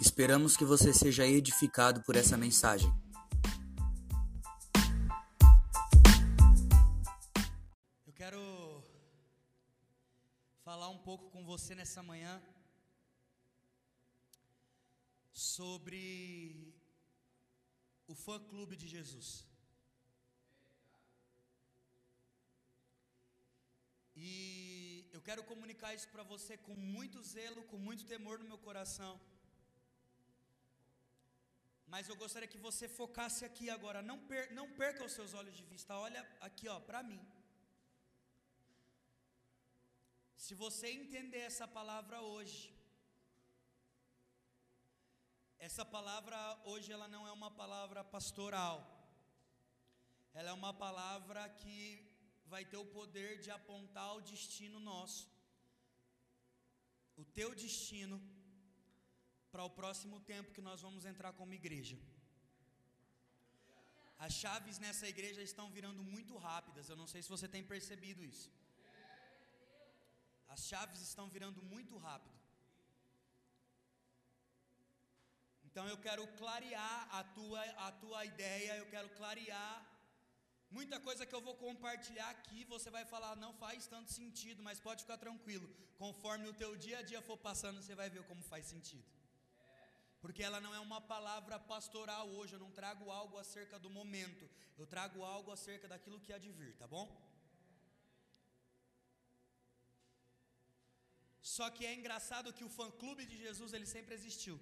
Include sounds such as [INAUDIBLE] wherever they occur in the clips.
Esperamos que você seja edificado por essa mensagem. Eu quero falar um pouco com você nessa manhã sobre o fã clube de Jesus. E eu quero comunicar isso para você com muito zelo, com muito temor no meu coração. Mas eu gostaria que você focasse aqui agora. Não, per, não perca os seus olhos de vista. Olha aqui, ó, para mim. Se você entender essa palavra hoje, essa palavra hoje ela não é uma palavra pastoral. Ela é uma palavra que vai ter o poder de apontar o destino nosso. O teu destino para o próximo tempo que nós vamos entrar como igreja. As chaves nessa igreja estão virando muito rápidas. Eu não sei se você tem percebido isso. As chaves estão virando muito rápido. Então eu quero clarear a tua, a tua ideia, eu quero clarear muita coisa que eu vou compartilhar aqui. Você vai falar, não faz tanto sentido, mas pode ficar tranquilo. Conforme o teu dia a dia for passando, você vai ver como faz sentido porque ela não é uma palavra pastoral hoje, eu não trago algo acerca do momento, eu trago algo acerca daquilo que há de vir, tá bom? Só que é engraçado que o fã-clube de Jesus ele sempre existiu.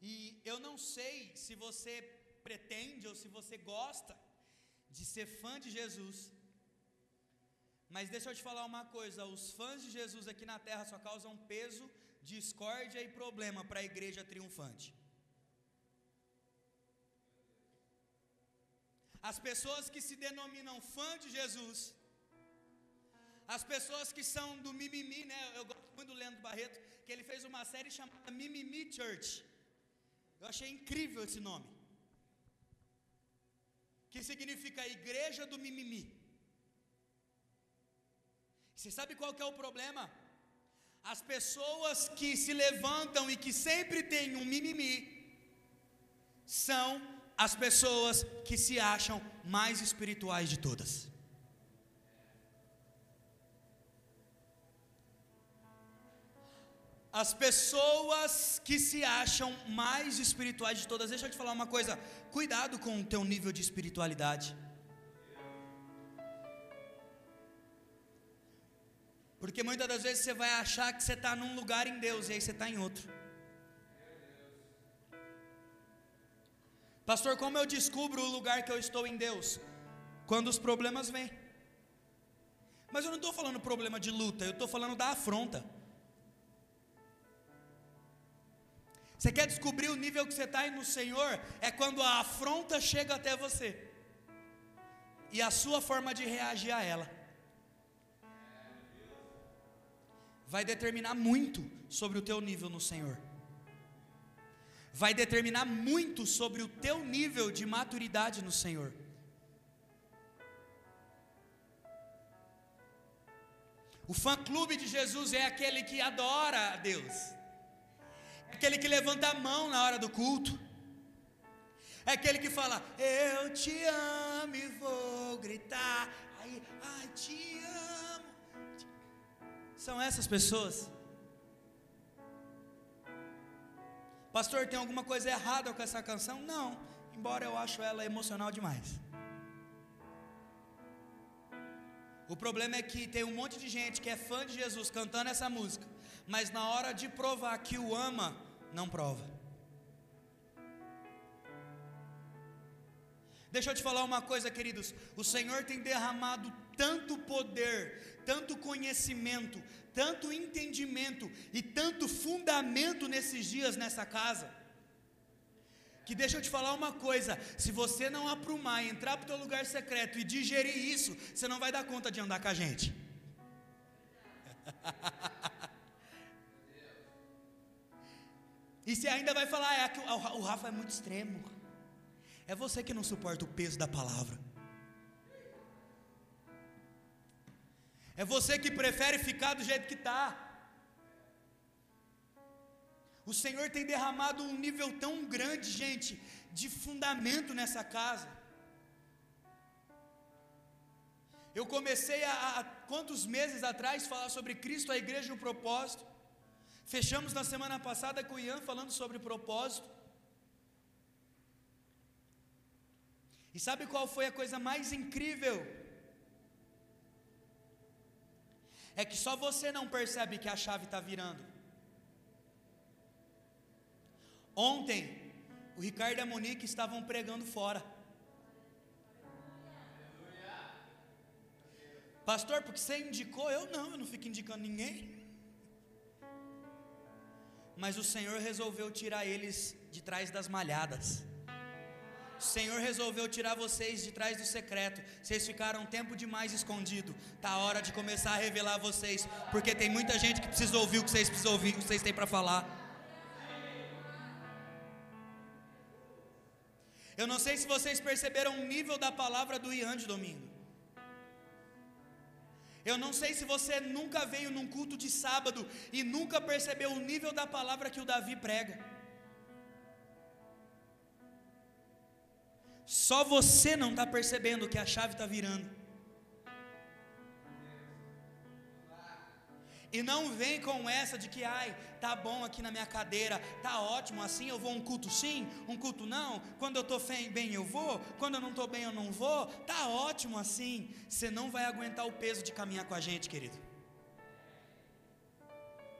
E eu não sei se você pretende ou se você gosta de ser fã de Jesus, mas deixa eu te falar uma coisa: os fãs de Jesus aqui na terra só causam peso, discórdia e problema para a igreja triunfante. As pessoas que se denominam fã de Jesus, as pessoas que são do mimimi, né? Eu gosto muito do Leandro Barreto, que ele fez uma série chamada Mimimi Church. Eu achei incrível esse nome. Que significa Igreja do Mimimi. Você sabe qual que é o problema? As pessoas que se levantam e que sempre têm um mimimi são as pessoas que se acham mais espirituais de todas. As pessoas que se acham mais espirituais de todas, deixa eu te falar uma coisa, cuidado com o teu nível de espiritualidade. Porque muitas das vezes você vai achar que você está num lugar em Deus e aí você está em outro. Pastor, como eu descubro o lugar que eu estou em Deus? Quando os problemas vêm. Mas eu não estou falando problema de luta, eu estou falando da afronta. Você quer descobrir o nível que você está no Senhor? É quando a afronta chega até você e a sua forma de reagir a ela. Vai determinar muito sobre o teu nível no Senhor. Vai determinar muito sobre o teu nível de maturidade no Senhor. O fã-clube de Jesus é aquele que adora a Deus, é aquele que levanta a mão na hora do culto, é aquele que fala: Eu te amo e vou gritar, aí, ai, te amo. São essas pessoas. Pastor, tem alguma coisa errada com essa canção? Não, embora eu acho ela emocional demais. O problema é que tem um monte de gente que é fã de Jesus cantando essa música, mas na hora de provar que o ama, não prova. Deixa eu te falar uma coisa, queridos. O Senhor tem derramado tanto poder, tanto conhecimento, tanto entendimento e tanto fundamento nesses dias nessa casa. Que deixa eu te falar uma coisa: se você não aprumar, entrar para o teu lugar secreto e digerir isso, você não vai dar conta de andar com a gente. [LAUGHS] e você ainda vai falar, é que o Rafa é muito extremo. É você que não suporta o peso da palavra. É você que prefere ficar do jeito que está. O Senhor tem derramado um nível tão grande, gente, de fundamento nessa casa. Eu comecei a quantos meses atrás falar sobre Cristo, a igreja e o propósito. Fechamos na semana passada com o Ian falando sobre propósito. E sabe qual foi a coisa mais incrível? É que só você não percebe que a chave está virando. Ontem, o Ricardo e a Monique estavam pregando fora. Pastor, porque você indicou? Eu não, eu não fico indicando ninguém. Mas o Senhor resolveu tirar eles de trás das malhadas. O Senhor resolveu tirar vocês de trás do secreto. Vocês ficaram um tempo demais escondido. Tá a hora de começar a revelar vocês, porque tem muita gente que precisa ouvir o que vocês precisam ouvir, o que vocês têm para falar. Eu não sei se vocês perceberam o nível da palavra do Ian de domingo. Eu não sei se você nunca veio num culto de sábado e nunca percebeu o nível da palavra que o Davi prega. Só você não está percebendo que a chave está virando. E não vem com essa de que, ai, tá bom aqui na minha cadeira, tá ótimo, assim eu vou um culto sim, um culto não. Quando eu estou bem eu vou, quando eu não estou bem eu não vou. Tá ótimo assim. Você não vai aguentar o peso de caminhar com a gente, querido.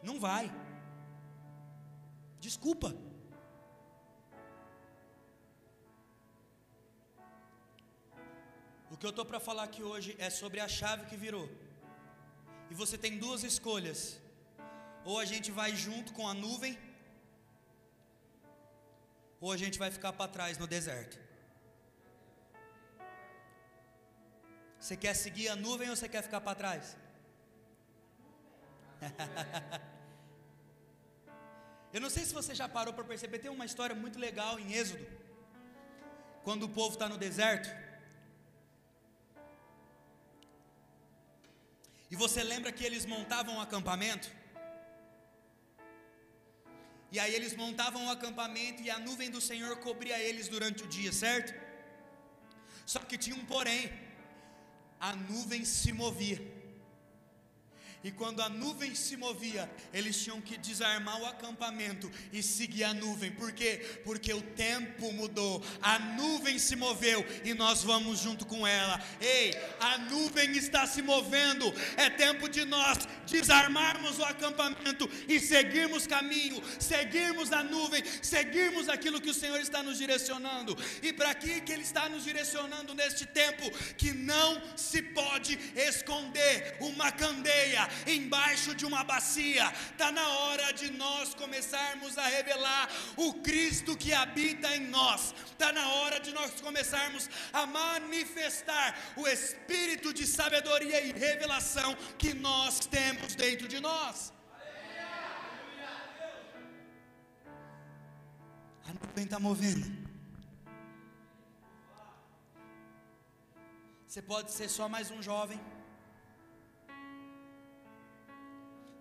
Não vai. Desculpa. O que eu estou para falar aqui hoje é sobre a chave que virou. E você tem duas escolhas: ou a gente vai junto com a nuvem, ou a gente vai ficar para trás no deserto. Você quer seguir a nuvem ou você quer ficar para trás? [LAUGHS] Eu não sei se você já parou para perceber, tem uma história muito legal em Êxodo, quando o povo está no deserto. E você lembra que eles montavam um acampamento? E aí eles montavam o um acampamento e a nuvem do Senhor cobria eles durante o dia, certo? Só que tinha um porém: a nuvem se movia. E quando a nuvem se movia, eles tinham que desarmar o acampamento e seguir a nuvem. Por quê? Porque o tempo mudou. A nuvem se moveu e nós vamos junto com ela. Ei, a nuvem está se movendo. É tempo de nós desarmarmos o acampamento e seguirmos caminho, seguirmos a nuvem, seguirmos aquilo que o Senhor está nos direcionando. E para que que ele está nos direcionando neste tempo que não se pode esconder uma candeia embaixo de uma bacia. Está na hora de nós começarmos a revelar o Cristo que habita em nós. Está na hora de nós começarmos a manifestar o espírito de sabedoria e revelação que nós temos dentro de nós. A nuvem está movendo. Você pode ser só mais um jovem.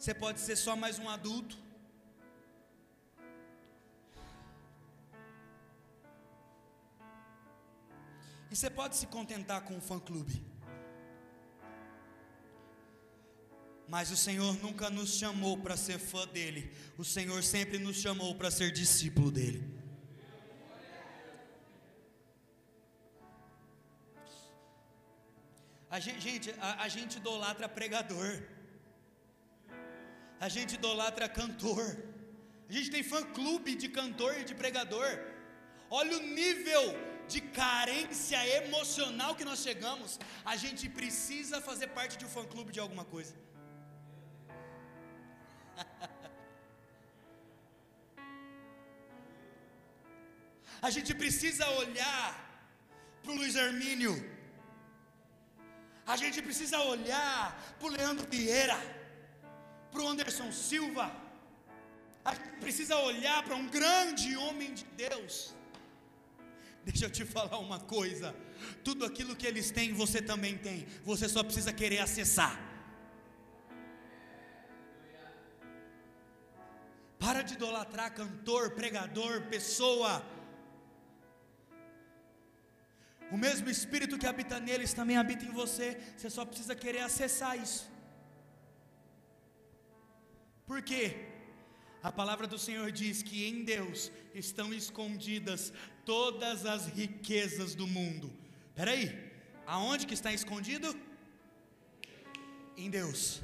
Você pode ser só mais um adulto. E você pode se contentar com um fã-clube. Mas o Senhor nunca nos chamou para ser fã dele. O Senhor sempre nos chamou para ser discípulo dele. A gente, gente a, a gente idolatra pregador a gente idolatra cantor, a gente tem fã-clube de cantor e de pregador. Olha o nível de carência emocional que nós chegamos. A gente precisa fazer parte de um fã-clube de alguma coisa. [LAUGHS] A gente precisa olhar para o Luiz Hermínio. A gente precisa olhar para o Leandro Vieira para o Anderson Silva. A gente precisa olhar para um grande homem de Deus. Deixa eu te falar uma coisa: tudo aquilo que eles têm, você também tem, você só precisa querer acessar. Para de idolatrar cantor, pregador, pessoa. O mesmo Espírito que habita neles também habita em você. Você só precisa querer acessar isso. Por quê? A palavra do Senhor diz que em Deus estão escondidas todas as riquezas do mundo. Espera aí, aonde que está escondido? Em Deus.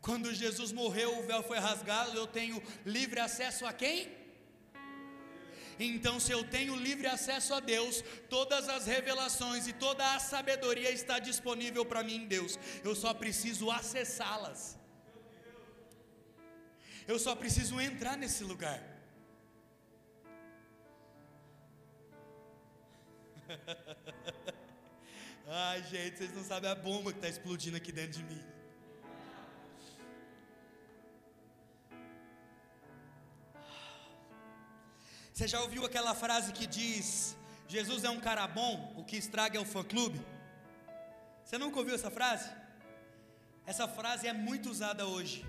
Quando Jesus morreu, o véu foi rasgado, eu tenho livre acesso a quem? Então, se eu tenho livre acesso a Deus, todas as revelações e toda a sabedoria está disponível para mim em Deus. Eu só preciso acessá-las. Eu só preciso entrar nesse lugar. [LAUGHS] Ai, gente, vocês não sabem a bomba que está explodindo aqui dentro de mim. Você já ouviu aquela frase que diz: Jesus é um cara bom, o que estraga é o fã-clube? Você nunca ouviu essa frase? Essa frase é muito usada hoje,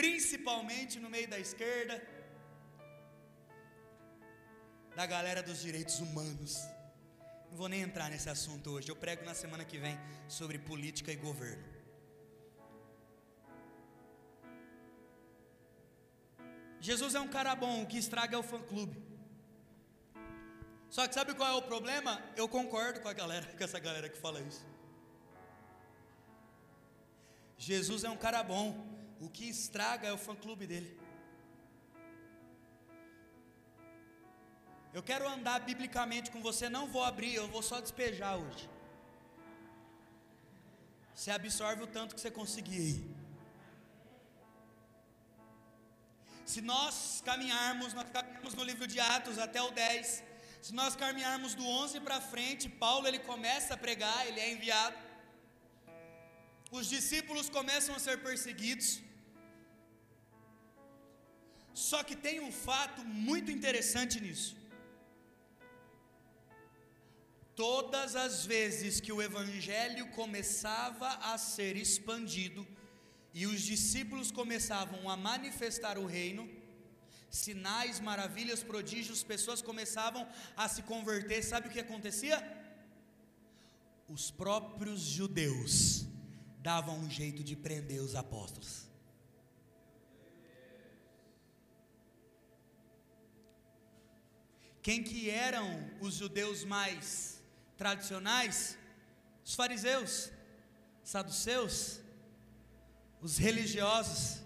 principalmente no meio da esquerda, da galera dos direitos humanos. Não vou nem entrar nesse assunto hoje, eu prego na semana que vem sobre política e governo. Jesus é um cara bom, o que estraga é o fã-clube. Só que sabe qual é o problema? Eu concordo com a galera, [LAUGHS] com essa galera que fala isso. Jesus é um cara bom, o que estraga é o fã-clube dele. Eu quero andar biblicamente com você, não vou abrir, eu vou só despejar hoje. Você absorve o tanto que você conseguir. Se nós caminharmos, nós caminhamos no livro de Atos até o 10, se nós caminharmos do 11 para frente, Paulo ele começa a pregar, ele é enviado. Os discípulos começam a ser perseguidos. Só que tem um fato muito interessante nisso. Todas as vezes que o evangelho começava a ser expandido e os discípulos começavam a manifestar o reino, sinais, maravilhas, prodígios, pessoas começavam a se converter. Sabe o que acontecia? Os próprios judeus davam um jeito de prender os apóstolos. Quem que eram os judeus mais tradicionais? Os fariseus, saduceus, os religiosos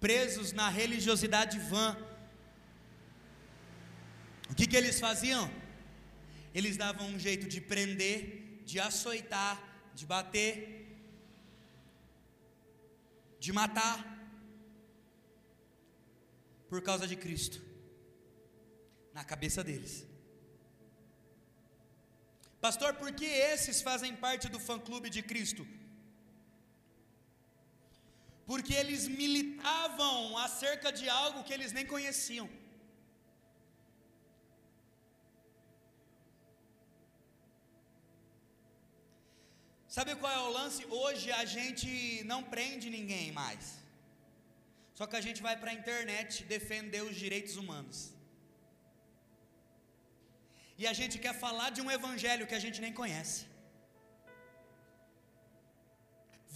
presos na religiosidade vã. O que, que eles faziam? Eles davam um jeito de prender, de açoitar, de bater, de matar, por causa de Cristo, na cabeça deles. Pastor, por que esses fazem parte do fã-clube de Cristo? porque eles militavam acerca de algo que eles nem conheciam. Sabe qual é o lance? Hoje a gente não prende ninguém mais. Só que a gente vai para a internet defender os direitos humanos. E a gente quer falar de um evangelho que a gente nem conhece.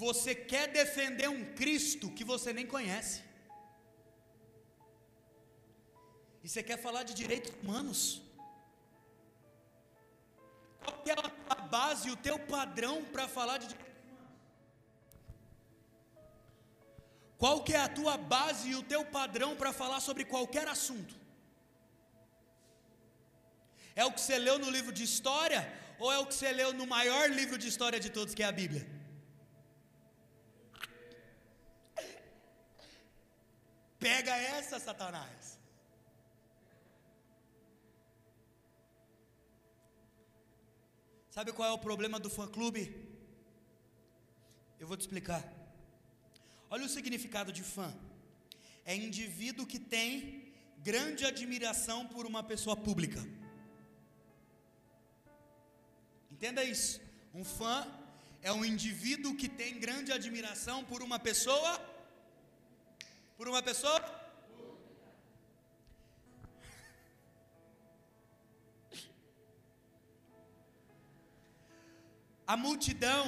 Você quer defender um Cristo que você nem conhece. E você quer falar de direitos humanos. Qual é a base, o teu padrão para falar de direitos humanos? Qual que é a tua base e o teu padrão para falar sobre qualquer assunto? É o que você leu no livro de história ou é o que você leu no maior livro de história de todos, que é a Bíblia? Pega essa, Satanás. Sabe qual é o problema do fã-clube? Eu vou te explicar. Olha o significado de fã: é indivíduo que tem grande admiração por uma pessoa pública. Entenda isso. Um fã é um indivíduo que tem grande admiração por uma pessoa Por uma pessoa? [LAUGHS] A multidão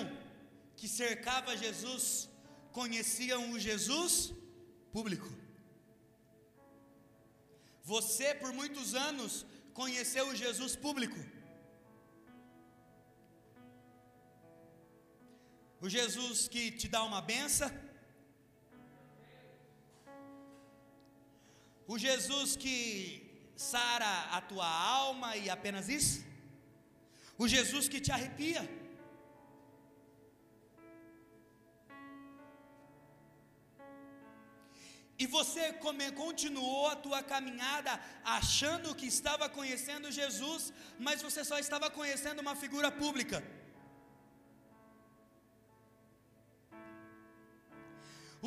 que cercava Jesus conheciam o Jesus público. Você, por muitos anos, conheceu o Jesus público. O Jesus que te dá uma benção. O Jesus que sara a tua alma e apenas isso. O Jesus que te arrepia. E você continuou a tua caminhada achando que estava conhecendo Jesus, mas você só estava conhecendo uma figura pública.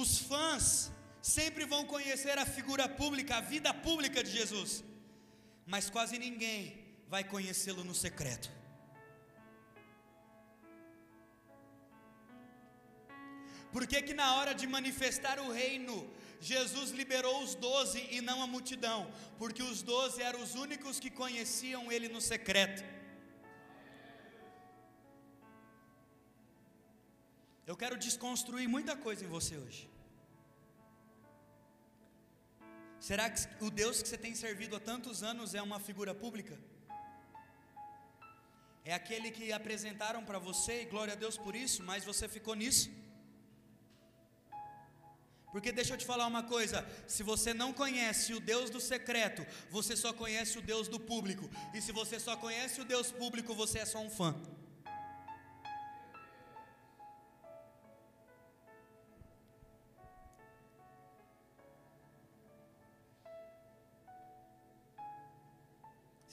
Os fãs sempre vão conhecer a figura pública, a vida pública de Jesus, mas quase ninguém vai conhecê-lo no secreto. Por que, que na hora de manifestar o reino, Jesus liberou os doze e não a multidão, porque os doze eram os únicos que conheciam Ele no secreto. Eu quero desconstruir muita coisa em você hoje. Será que o Deus que você tem servido há tantos anos é uma figura pública? É aquele que apresentaram para você, e glória a Deus por isso, mas você ficou nisso? Porque deixa eu te falar uma coisa: se você não conhece o Deus do secreto, você só conhece o Deus do público. E se você só conhece o Deus público, você é só um fã.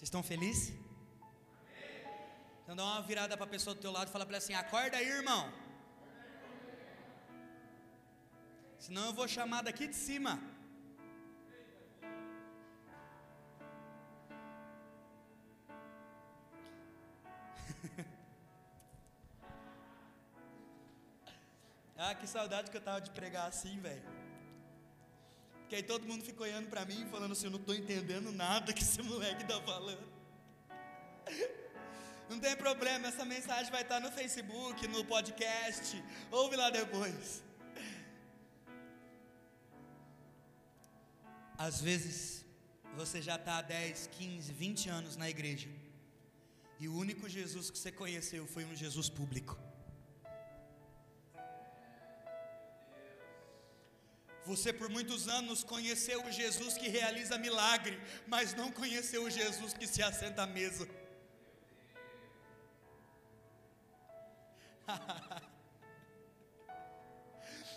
Vocês estão felizes? Então dá uma virada para a pessoa do teu lado e fala para ela assim: acorda aí, irmão. Senão eu vou chamar daqui de cima. [LAUGHS] ah, que saudade que eu tava de pregar assim, velho. Que aí todo mundo ficou olhando para mim falando assim, eu não estou entendendo nada que esse moleque tá falando. [LAUGHS] Não tem problema, essa mensagem vai estar no Facebook, no podcast. Ouve lá depois. Às vezes, você já está há 10, 15, 20 anos na igreja, e o único Jesus que você conheceu foi um Jesus público. Você por muitos anos conheceu o Jesus que realiza milagre, mas não conheceu o Jesus que se assenta à mesa. [LAUGHS]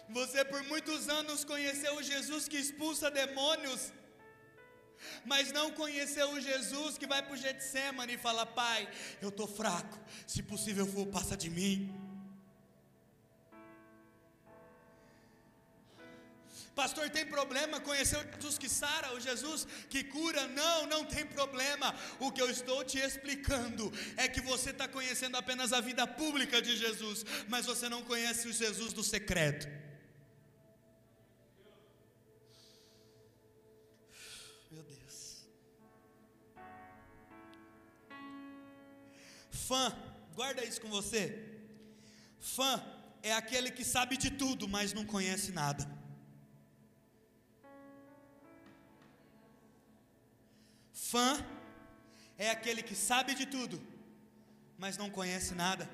Você por muitos anos conheceu o Jesus que expulsa demônios, mas não conheceu o Jesus que vai para o Getsemane e fala: Pai, eu estou fraco, se possível for, passa de mim. Pastor, tem problema conhecer o Jesus que sara, o Jesus que cura? Não, não tem problema. O que eu estou te explicando é que você está conhecendo apenas a vida pública de Jesus, mas você não conhece o Jesus do secreto. Fã, guarda isso com você. Fã é aquele que sabe de tudo, mas não conhece nada. Fã é aquele que sabe de tudo, mas não conhece nada.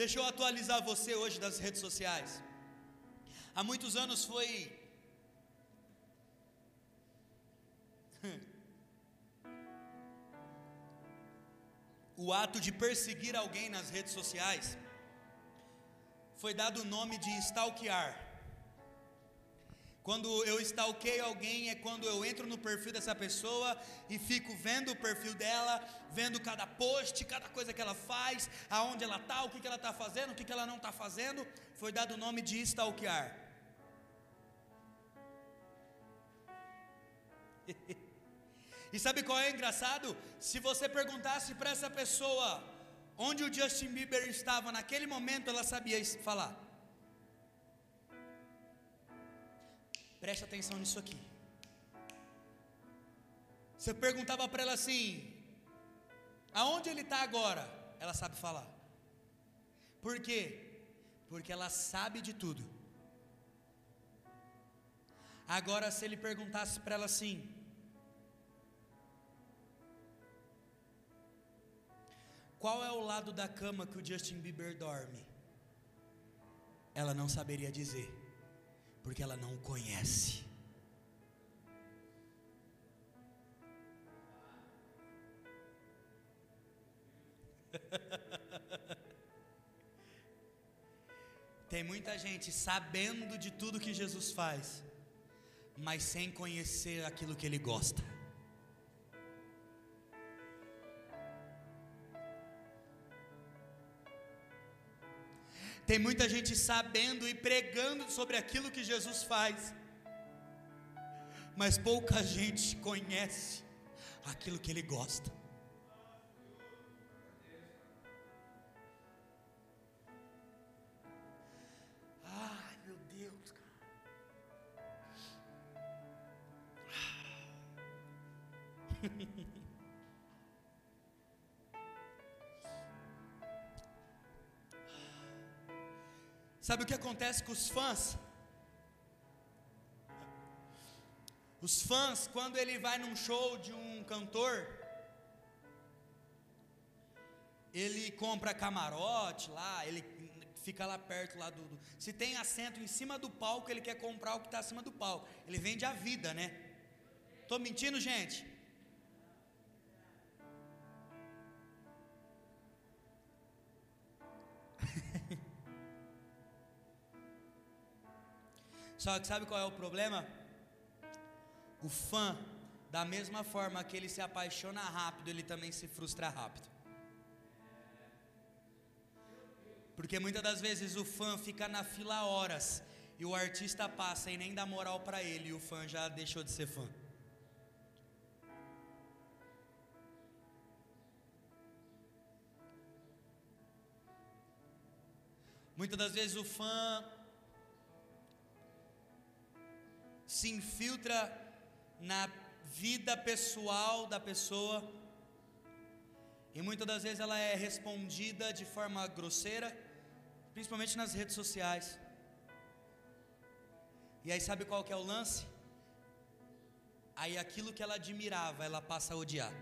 Deixa eu atualizar você hoje das redes sociais. Há muitos anos foi [LAUGHS] o ato de perseguir alguém nas redes sociais, foi dado o nome de stalkear. Quando eu stalkeio alguém é quando eu entro no perfil dessa pessoa e fico vendo o perfil dela, vendo cada post, cada coisa que ela faz, aonde ela está, o que, que ela está fazendo, o que, que ela não está fazendo. Foi dado o nome de stalkear. [LAUGHS] E sabe qual é engraçado? Se você perguntasse para essa pessoa onde o Justin Bieber estava naquele momento, ela sabia falar. Preste atenção nisso aqui. Você perguntava para ela assim: aonde ele está agora? Ela sabe falar. Por quê? Porque ela sabe de tudo. Agora, se ele perguntasse para ela assim: Qual é o lado da cama que o Justin Bieber dorme? Ela não saberia dizer, porque ela não o conhece. [LAUGHS] Tem muita gente sabendo de tudo que Jesus faz, mas sem conhecer aquilo que ele gosta. Tem muita gente sabendo e pregando sobre aquilo que Jesus faz, mas pouca gente conhece aquilo que ele gosta. Sabe o que acontece com os fãs? Os fãs, quando ele vai num show de um cantor, ele compra camarote lá, ele fica lá perto lá do, do, Se tem assento em cima do palco, ele quer comprar o que está acima do palco. Ele vende a vida, né? Estou mentindo, gente? Só que sabe qual é o problema? O fã, da mesma forma que ele se apaixona rápido, ele também se frustra rápido. Porque muitas das vezes o fã fica na fila horas e o artista passa e nem dá moral para ele e o fã já deixou de ser fã. Muitas das vezes o fã se infiltra na vida pessoal da pessoa. E muitas das vezes ela é respondida de forma grosseira, principalmente nas redes sociais. E aí sabe qual que é o lance? Aí aquilo que ela admirava, ela passa a odiar.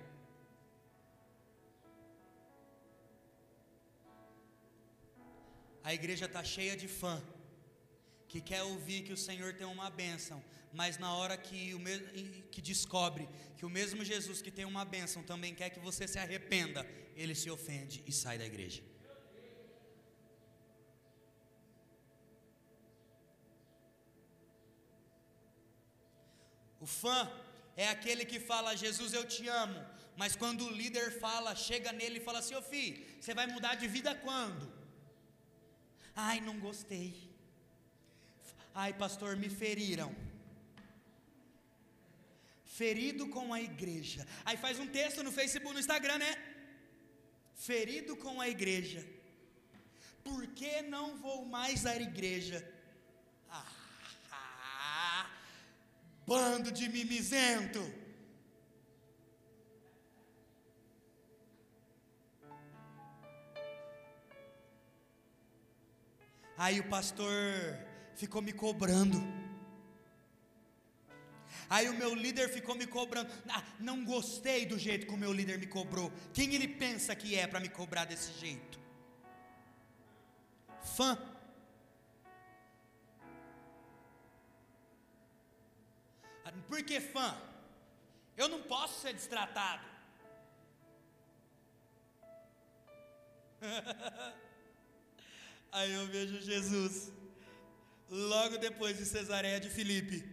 A igreja está cheia de fã que quer ouvir que o Senhor tem uma bênção, mas na hora que, o que descobre que o mesmo Jesus que tem uma bênção também quer que você se arrependa, ele se ofende e sai da igreja. O fã é aquele que fala, Jesus eu te amo, mas quando o líder fala, chega nele e fala assim: Ô filho, você vai mudar de vida quando? Ai, não gostei. Ai, pastor, me feriram. Ferido com a igreja. Aí faz um texto no Facebook, no Instagram, né? Ferido com a igreja. Por que não vou mais à igreja? Ah, bando de mimizento. Aí o pastor ficou me cobrando. Aí o meu líder ficou me cobrando. Ah, não gostei do jeito que o meu líder me cobrou. Quem ele pensa que é para me cobrar desse jeito? Fã. Por que fã? Eu não posso ser destratado. [LAUGHS] Aí eu vejo Jesus logo depois de Cesareia de Filipe.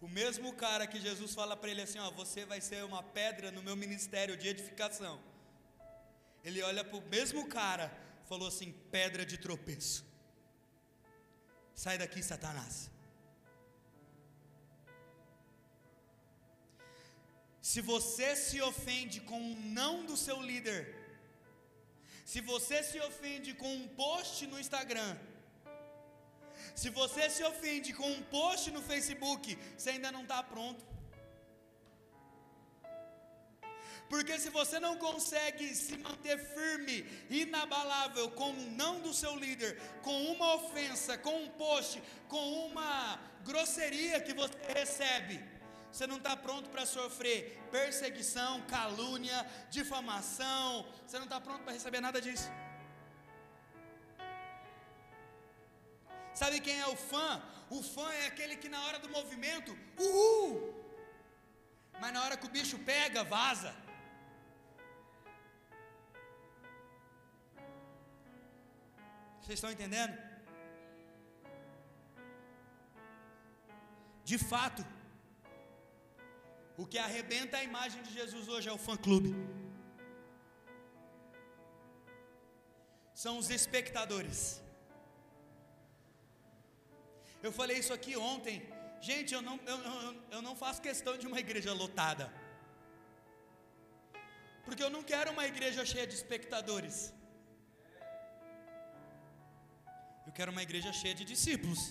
O mesmo cara que Jesus fala para ele assim: Ó, você vai ser uma pedra no meu ministério de edificação. Ele olha para o mesmo cara, falou assim: pedra de tropeço. Sai daqui, Satanás. Se você se ofende com o não do seu líder, se você se ofende com um post no Instagram, Se você se ofende com um post no Facebook, você ainda não está pronto. Porque se você não consegue se manter firme, inabalável com o não do seu líder, com uma ofensa, com um post, com uma grosseria que você recebe, você não está pronto para sofrer perseguição, calúnia, difamação, você não está pronto para receber nada disso. Sabe quem é o fã? O fã é aquele que na hora do movimento, uhul! Mas na hora que o bicho pega, vaza. Vocês estão entendendo? De fato, o que arrebenta a imagem de Jesus hoje é o fã-clube. São os espectadores. Eu falei isso aqui ontem. Gente, eu não, eu, eu, eu não faço questão de uma igreja lotada. Porque eu não quero uma igreja cheia de espectadores. Eu quero uma igreja cheia de discípulos.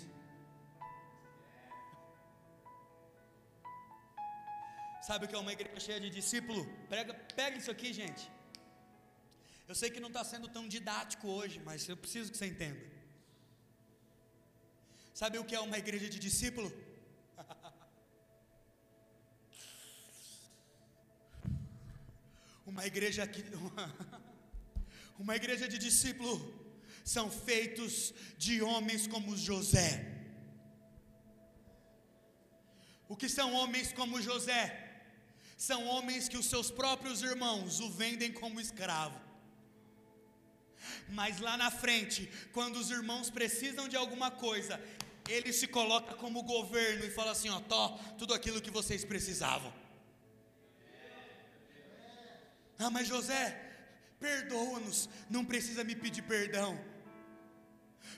Sabe o que é uma igreja cheia de discípulo? Pega, pega isso aqui, gente. Eu sei que não está sendo tão didático hoje, mas eu preciso que você entenda. Sabe o que é uma igreja de discípulo? [LAUGHS] uma igreja que [LAUGHS] uma igreja de discípulo são feitos de homens como José. O que são homens como José? São homens que os seus próprios irmãos o vendem como escravo. Mas lá na frente, quando os irmãos precisam de alguma coisa, ele se coloca como governo e fala assim: ó, tó, tudo aquilo que vocês precisavam. Ah, mas José, perdoa-nos, não precisa me pedir perdão.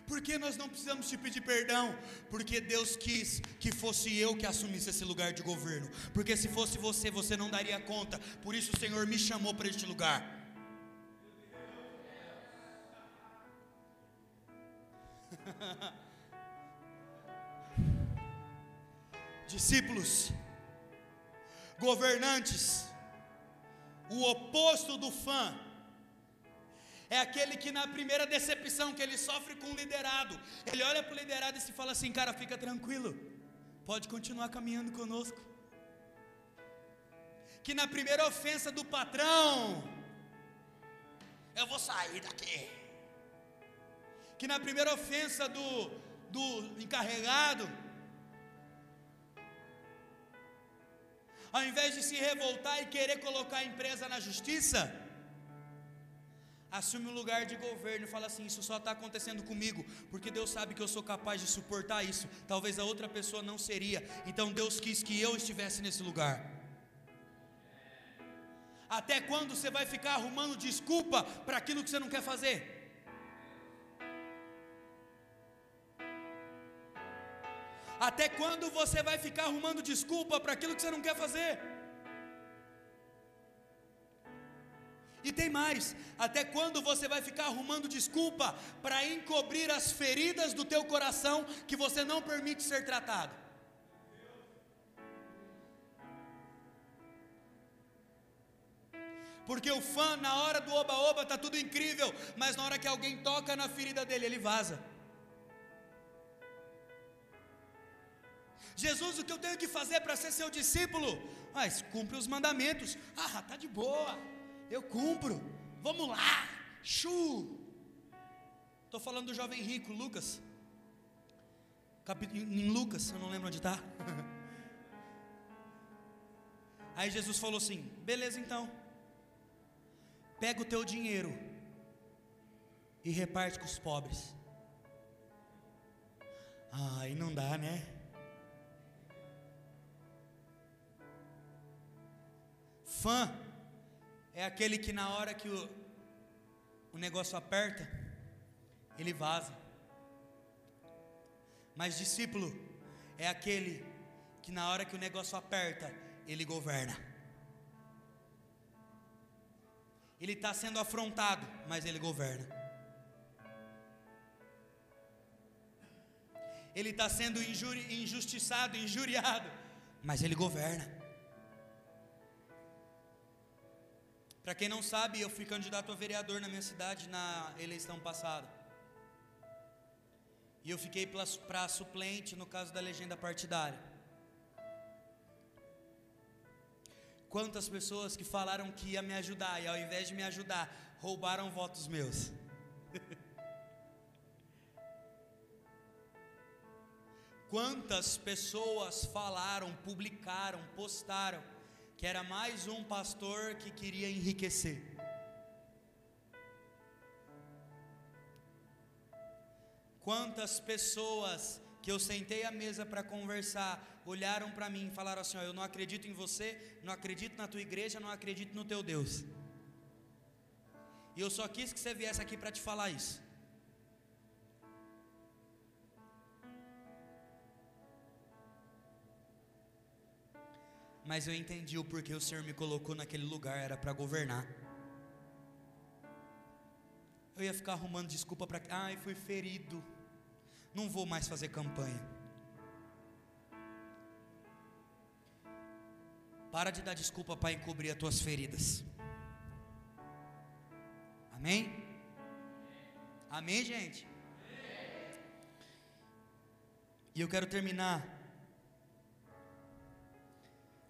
Por que nós não precisamos te pedir perdão? Porque Deus quis que fosse eu que assumisse esse lugar de governo. Porque se fosse você, você não daria conta. Por isso o Senhor me chamou para este lugar. [LAUGHS] Discípulos, governantes, o oposto do fã é aquele que na primeira decepção que ele sofre com o liderado, ele olha para o liderado e se fala assim: cara, fica tranquilo, pode continuar caminhando conosco. Que na primeira ofensa do patrão, eu vou sair daqui. Que na primeira ofensa do, do encarregado, ao invés de se revoltar e querer colocar a empresa na justiça, assume um lugar de governo e fala assim: Isso só está acontecendo comigo, porque Deus sabe que eu sou capaz de suportar isso. Talvez a outra pessoa não seria, então Deus quis que eu estivesse nesse lugar. Até quando você vai ficar arrumando desculpa para aquilo que você não quer fazer? Até quando você vai ficar arrumando desculpa para aquilo que você não quer fazer? E tem mais, até quando você vai ficar arrumando desculpa para encobrir as feridas do teu coração que você não permite ser tratado? Porque o fã, na hora do oba-oba, está tudo incrível, mas na hora que alguém toca na ferida dele, ele vaza. Jesus, o que eu tenho que fazer para ser seu discípulo? Mas cumpre os mandamentos. Ah, tá de boa eu cumpro, vamos lá, chu. Estou falando do jovem rico, Lucas. Em Lucas, eu não lembro onde está. [LAUGHS] Aí Jesus falou assim: beleza então, pega o teu dinheiro e reparte com os pobres. Ah, aí não dá, né? Fã é aquele que na hora que o, o negócio aperta, ele vaza. Mas discípulo é aquele que na hora que o negócio aperta, ele governa. Ele está sendo afrontado, mas ele governa. ele está sendo injuri, injustiçado, injuriado, mas ele governa. Para quem não sabe, eu fui candidato a vereador na minha cidade na eleição passada. E eu fiquei para suplente no caso da legenda partidária. Quantas pessoas que falaram que ia me ajudar e ao invés de me ajudar, roubaram votos meus. [LAUGHS] Quantas pessoas falaram, publicaram, postaram que era mais um pastor que queria enriquecer. Quantas pessoas que eu sentei à mesa para conversar, olharam para mim e falaram assim: ó, Eu não acredito em você, não acredito na tua igreja, não acredito no teu Deus. E eu só quis que você viesse aqui para te falar isso. Mas eu entendi o porquê o Senhor me colocou naquele lugar, era para governar. Eu ia ficar arrumando desculpa para. Ai, fui ferido não vou mais fazer campanha. Para de dar desculpa para encobrir as tuas feridas. Amém? Amém, gente? E eu quero terminar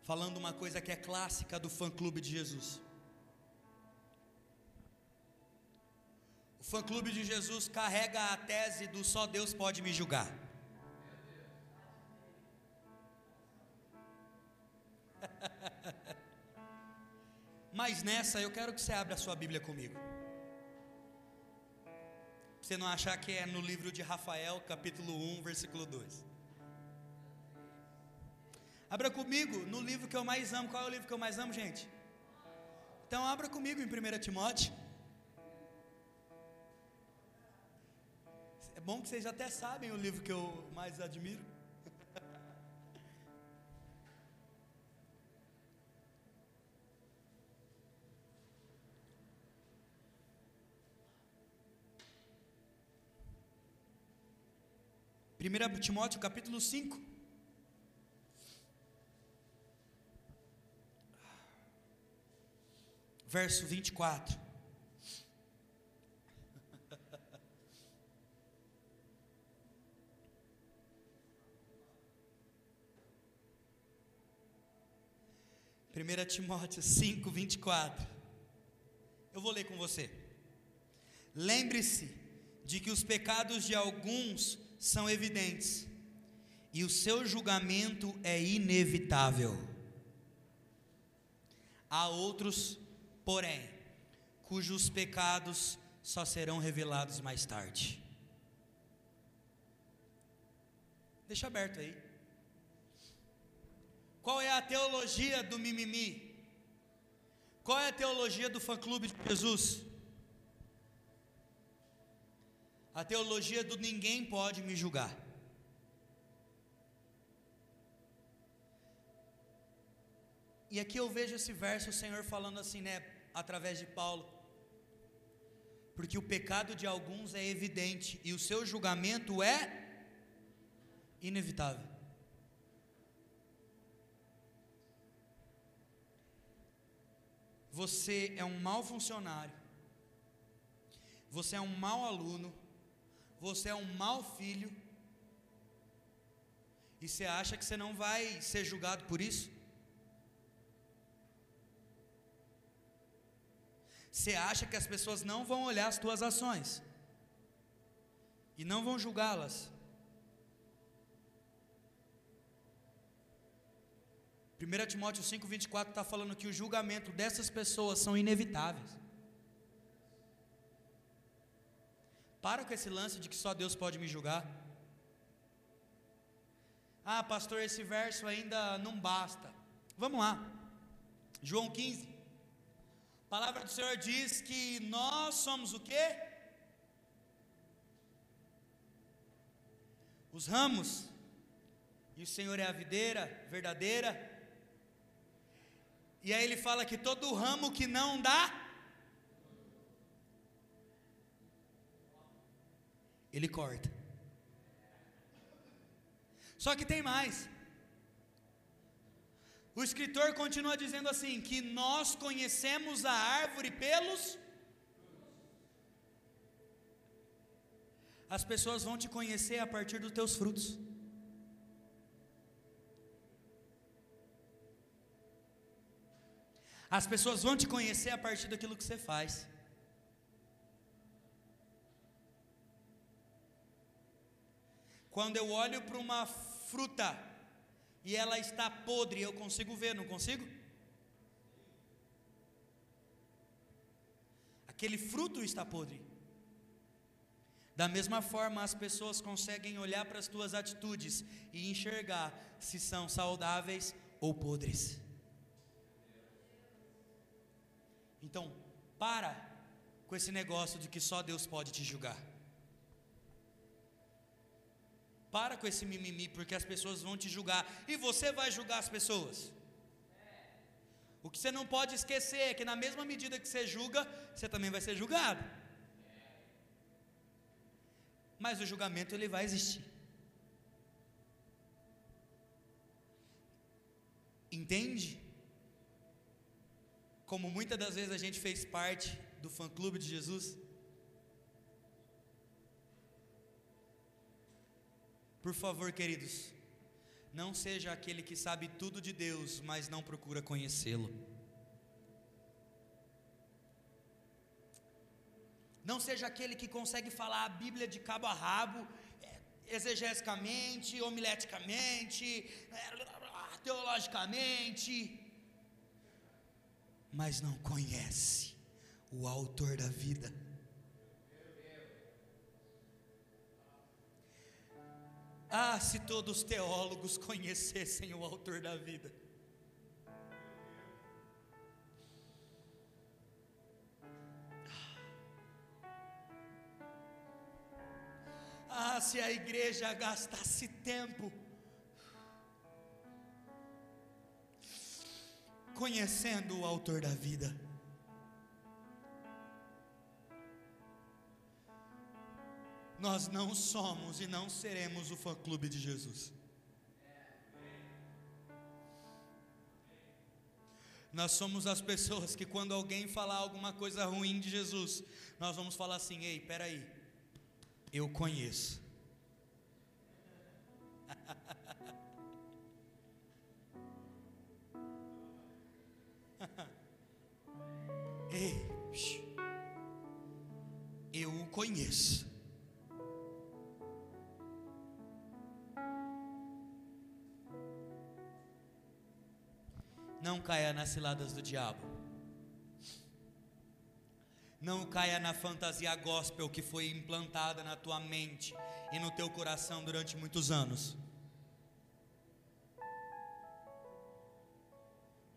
falando uma coisa que é clássica do fã clube de Jesus. O fã-clube de Jesus carrega a tese do só Deus pode me julgar. [LAUGHS] Mas nessa eu quero que você abra a sua Bíblia comigo. Você não achar que é no livro de Rafael, capítulo 1, versículo 2. Abra comigo no livro que eu mais amo. Qual é o livro que eu mais amo, gente? Então abra comigo em 1 Timóteo. bom que vocês até sabem o livro que eu mais admiro. [LAUGHS] Primeira Timóteo capítulo 5. Verso 24. 1 Timóteo 5, 24. Eu vou ler com você. Lembre-se de que os pecados de alguns são evidentes, e o seu julgamento é inevitável. Há outros, porém, cujos pecados só serão revelados mais tarde. Deixa aberto aí. Qual é a teologia do mimimi? Qual é a teologia do fã-clube de Jesus? A teologia do ninguém pode me julgar. E aqui eu vejo esse verso, o Senhor falando assim, né, através de Paulo. Porque o pecado de alguns é evidente e o seu julgamento é inevitável. você é um mau funcionário, você é um mau aluno, você é um mau filho, e você acha que você não vai ser julgado por isso? Você acha que as pessoas não vão olhar as tuas ações e não vão julgá-las? 1 Timóteo 5,24 está falando que o julgamento dessas pessoas são inevitáveis. Para com esse lance de que só Deus pode me julgar. Ah, pastor, esse verso ainda não basta. Vamos lá. João 15. A palavra do Senhor diz que nós somos o quê? Os ramos. E o Senhor é a videira verdadeira e aí ele fala que todo ramo que não dá, ele corta. Só que tem mais. O escritor continua dizendo assim: que nós conhecemos a árvore pelos. As pessoas vão te conhecer a partir dos teus frutos. As pessoas vão te conhecer a partir daquilo que você faz. Quando eu olho para uma fruta e ela está podre, eu consigo ver, não consigo? Aquele fruto está podre. Da mesma forma, as pessoas conseguem olhar para as tuas atitudes e enxergar se são saudáveis ou podres. Então, para com esse negócio de que só Deus pode te julgar. Para com esse mimimi, porque as pessoas vão te julgar e você vai julgar as pessoas. O que você não pode esquecer é que, na mesma medida que você julga, você também vai ser julgado. Mas o julgamento ele vai existir. Entende? Como muitas das vezes a gente fez parte do fã clube de Jesus. Por favor, queridos, não seja aquele que sabe tudo de Deus, mas não procura conhecê-lo. Não seja aquele que consegue falar a Bíblia de cabo a rabo, é, exegeticamente, homileticamente, é, teologicamente, mas não conhece o Autor da vida. Ah, se todos os teólogos conhecessem o Autor da vida. Ah, se a igreja gastasse tempo conhecendo o Autor da vida. Nós não somos e não seremos o fã-clube de Jesus. Nós somos as pessoas que, quando alguém falar alguma coisa ruim de Jesus, nós vamos falar assim: ei, peraí, eu conheço. [LAUGHS] Ei, eu o conheço. Não caia nas ciladas do diabo. Não caia na fantasia gospel que foi implantada na tua mente e no teu coração durante muitos anos.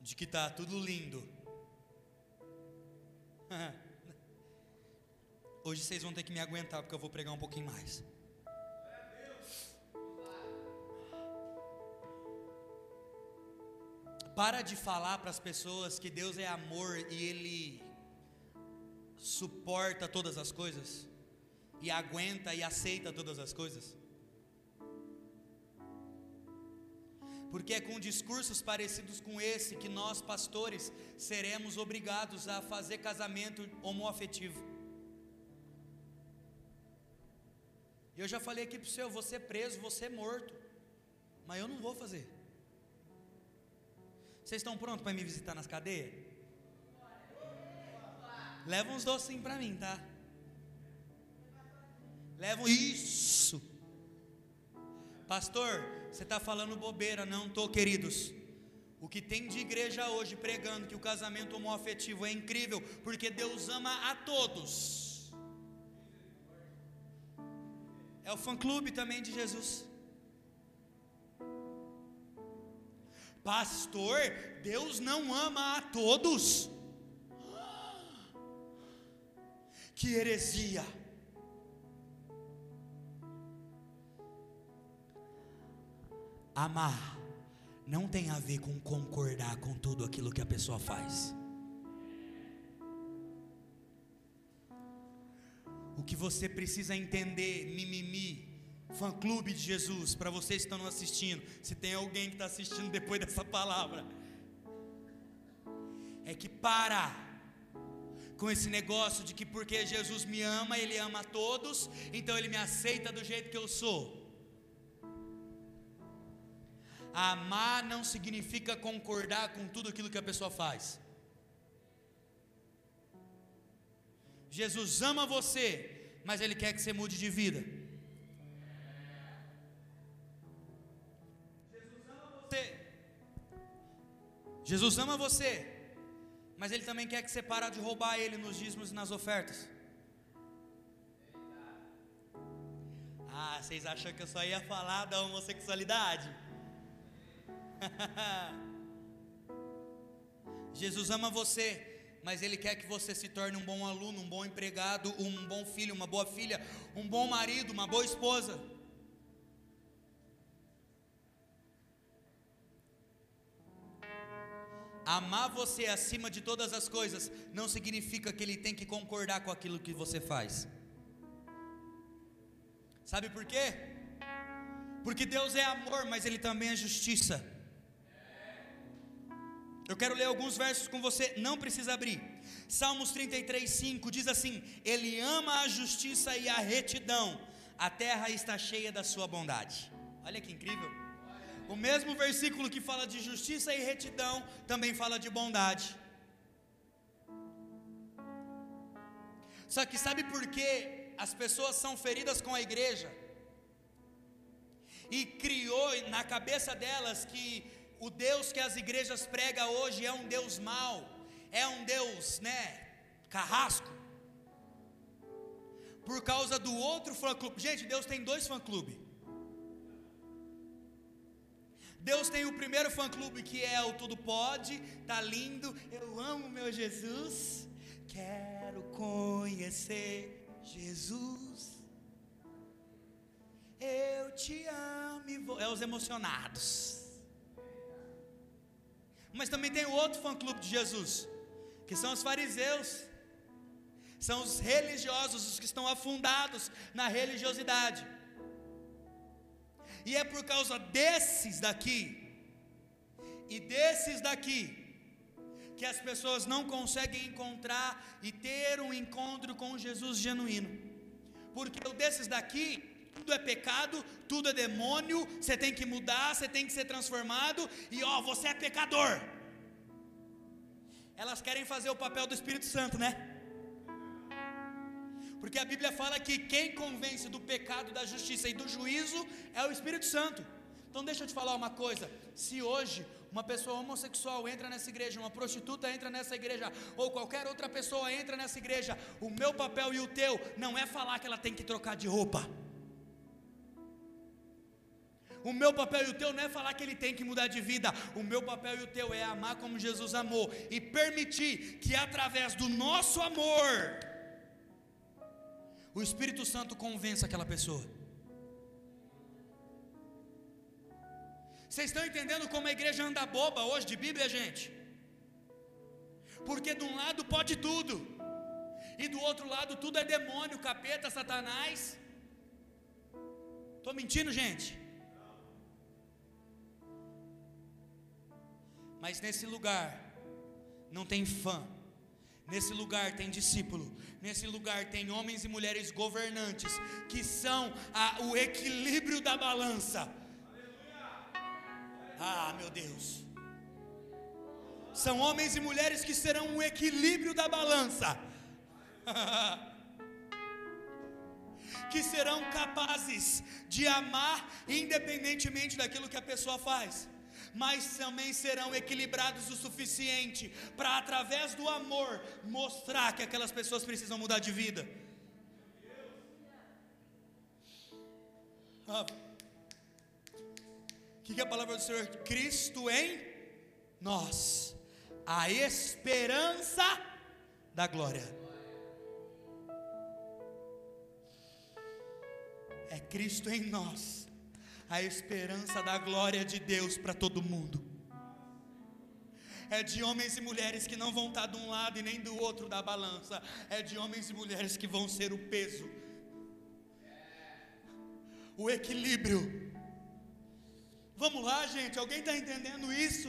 De que está tudo lindo [LAUGHS] Hoje vocês vão ter que me aguentar porque eu vou pregar um pouquinho mais. Para de falar para as pessoas que Deus é amor e Ele suporta todas as coisas, e aguenta e aceita todas as coisas. porque é com discursos parecidos com esse que nós, pastores, seremos obrigados a fazer casamento homoafetivo. Eu já falei aqui para o senhor, vou ser preso, vou ser morto, mas eu não vou fazer. Vocês estão prontos para me visitar nas cadeias? Leva uns docinhos para mim, tá? Levam isso. Pastor, você está falando bobeira, não estou, queridos. O que tem de igreja hoje pregando que o casamento homoafetivo é incrível, porque Deus ama a todos. É o fã-clube também de Jesus. Pastor, Deus não ama a todos. Que heresia. Amar não tem a ver com concordar com tudo aquilo que a pessoa faz. O que você precisa entender, mimimi, fã clube de Jesus, para vocês que estão assistindo, se tem alguém que está assistindo depois [LAUGHS] dessa palavra, é que para com esse negócio de que porque Jesus me ama, Ele ama a todos, então Ele me aceita do jeito que eu sou. Amar não significa concordar com tudo aquilo que a pessoa faz. Jesus ama você, mas Ele quer que você mude de vida. Jesus ama você, mas Ele também quer que você pare de roubar Ele nos dízimos e nas ofertas. Ah, vocês acham que eu só ia falar da homossexualidade? [LAUGHS] Jesus ama você, mas Ele quer que você se torne um bom aluno, um bom empregado, um bom filho, uma boa filha, um bom marido, uma boa esposa. Amar você acima de todas as coisas não significa que Ele tem que concordar com aquilo que você faz. Sabe por quê? Porque Deus é amor, mas Ele também é justiça. Eu quero ler alguns versos com você, não precisa abrir. Salmos 33, 5 diz assim: Ele ama a justiça e a retidão, a terra está cheia da sua bondade. Olha que incrível. O mesmo versículo que fala de justiça e retidão também fala de bondade. Só que sabe por que as pessoas são feridas com a igreja? E criou na cabeça delas que o Deus que as igrejas pregam hoje é um Deus mau, é um Deus, né, carrasco. Por causa do outro fã-clube. Gente, Deus tem dois fã-clubes. Deus tem o primeiro fã-clube que é o Tudo Pode, tá lindo, eu amo meu Jesus, quero conhecer Jesus. Eu te amo e vou. É os emocionados. Mas também tem o outro fã-clube de Jesus, que são os fariseus, são os religiosos, os que estão afundados na religiosidade. E é por causa desses daqui, e desses daqui, que as pessoas não conseguem encontrar e ter um encontro com Jesus genuíno. Porque o desses daqui tudo é pecado, tudo é demônio, você tem que mudar, você tem que ser transformado, e ó, você é pecador. Elas querem fazer o papel do Espírito Santo, né? Porque a Bíblia fala que quem convence do pecado, da justiça e do juízo é o Espírito Santo. Então deixa eu te falar uma coisa: se hoje uma pessoa homossexual entra nessa igreja, uma prostituta entra nessa igreja, ou qualquer outra pessoa entra nessa igreja, o meu papel e o teu não é falar que ela tem que trocar de roupa. O meu papel e o teu não é falar que ele tem que mudar de vida. O meu papel e o teu é amar como Jesus amou e permitir que através do nosso amor o Espírito Santo convença aquela pessoa. Vocês estão entendendo como a igreja anda boba hoje de Bíblia, gente? Porque de um lado pode tudo, e do outro lado tudo é demônio, capeta, satanás. Estou mentindo, gente? Mas nesse lugar não tem fã. Nesse lugar tem discípulo. Nesse lugar tem homens e mulheres governantes que são a, o equilíbrio da balança. Ah, meu Deus. São homens e mulheres que serão o equilíbrio da balança. [LAUGHS] que serão capazes de amar independentemente daquilo que a pessoa faz mas também serão equilibrados o suficiente para, através do amor, mostrar que aquelas pessoas precisam mudar de vida. Ah, o que, que é a palavra do Senhor? Cristo em nós, a esperança da glória. É Cristo em nós a esperança da glória de Deus para todo mundo. É de homens e mulheres que não vão estar de um lado e nem do outro da balança. É de homens e mulheres que vão ser o peso. o equilíbrio. Vamos lá, gente, alguém está entendendo isso?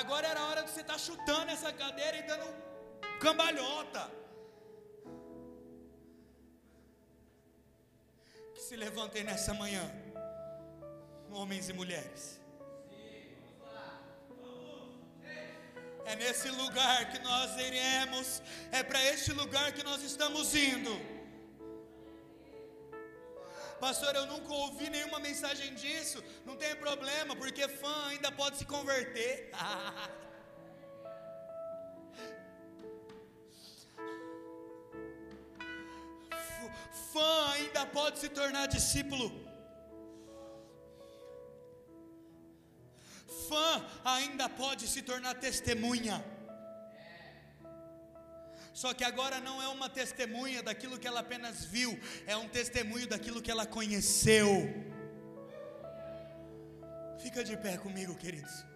Agora era a hora de você estar tá chutando essa cadeira e dando cambalhota. Que se levantem nessa manhã, homens e mulheres. É nesse lugar que nós iremos, é para este lugar que nós estamos indo. Pastor, eu nunca ouvi nenhuma mensagem disso. Não tem problema, porque fã ainda pode se converter. [LAUGHS] fã ainda pode se tornar discípulo. Fã ainda pode se tornar testemunha. Só que agora não é uma testemunha daquilo que ela apenas viu, é um testemunho daquilo que ela conheceu. Fica de pé comigo, queridos.